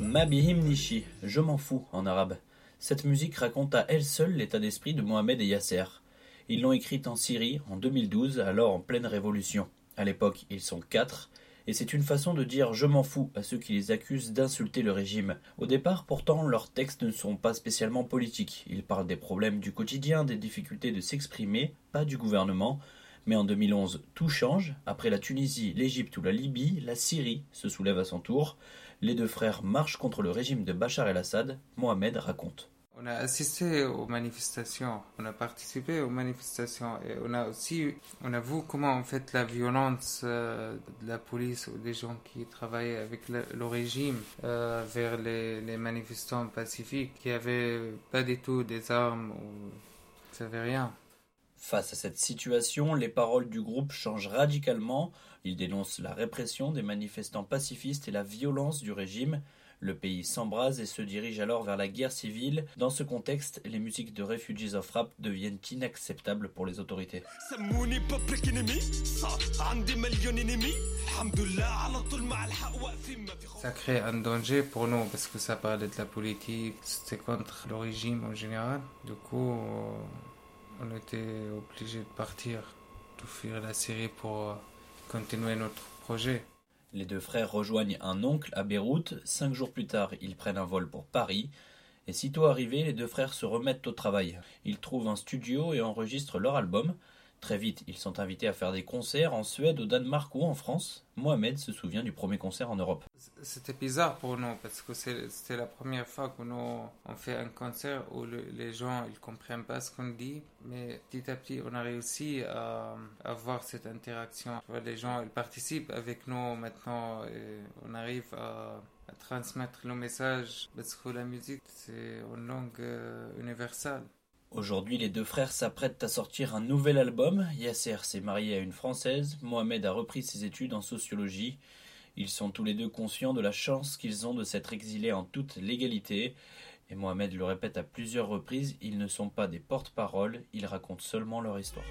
Mabihim Nishi, je m'en fous en arabe. Cette musique raconte à elle seule l'état d'esprit de Mohamed et Yasser. Ils l'ont écrite en Syrie en 2012, alors en pleine révolution. À l'époque, ils sont quatre, et c'est une façon de dire je m'en fous à ceux qui les accusent d'insulter le régime. Au départ, pourtant, leurs textes ne sont pas spécialement politiques. Ils parlent des problèmes du quotidien, des difficultés de s'exprimer, pas du gouvernement. Mais en 2011, tout change. Après la Tunisie, l'Égypte ou la Libye, la Syrie se soulève à son tour. Les deux frères marchent contre le régime de Bachar el-Assad. Mohamed raconte. On a assisté aux manifestations, on a participé aux manifestations et on a aussi, on a vu comment en fait la violence euh, de la police ou des gens qui travaillaient avec le, régime euh, vers les, manifestants pacifiques qui avaient pas du tout des armes ou savaient rien. Face à cette situation, les paroles du groupe changent radicalement. Ils dénoncent la répression des manifestants pacifistes et la violence du régime. Le pays s'embrase et se dirige alors vers la guerre civile. Dans ce contexte, les musiques de Refugees of Rap deviennent inacceptables pour les autorités. Ça crée un danger pour nous parce que ça parlait de la politique, c'était contre le régime en général. Du coup, on était obligé de partir, de fuir la Syrie pour continuer notre projet. Les deux frères rejoignent un oncle à Beyrouth. Cinq jours plus tard, ils prennent un vol pour Paris. Et sitôt arrivés, les deux frères se remettent au travail. Ils trouvent un studio et enregistrent leur album. Très vite, ils sont invités à faire des concerts en Suède, au Danemark ou en France. Mohamed se souvient du premier concert en Europe. C'était bizarre pour nous parce que c'était la première fois que nous on fait un concert où les gens ils comprennent pas ce qu'on dit, mais petit à petit on a réussi à, avoir cette interaction. Les gens ils participent avec nous maintenant et on arrive à, transmettre le message parce que la musique c'est une langue euh, universelle. Aujourd'hui, les deux frères s'apprêtent à sortir un nouvel album. Yasser s'est marié à une Française, Mohamed a repris ses études en sociologie. Ils sont tous les deux conscients de la chance qu'ils ont de s'être exilés en toute légalité. Et Mohamed le répète à plusieurs reprises, ils ne sont pas des porte-paroles, ils racontent seulement leur histoire.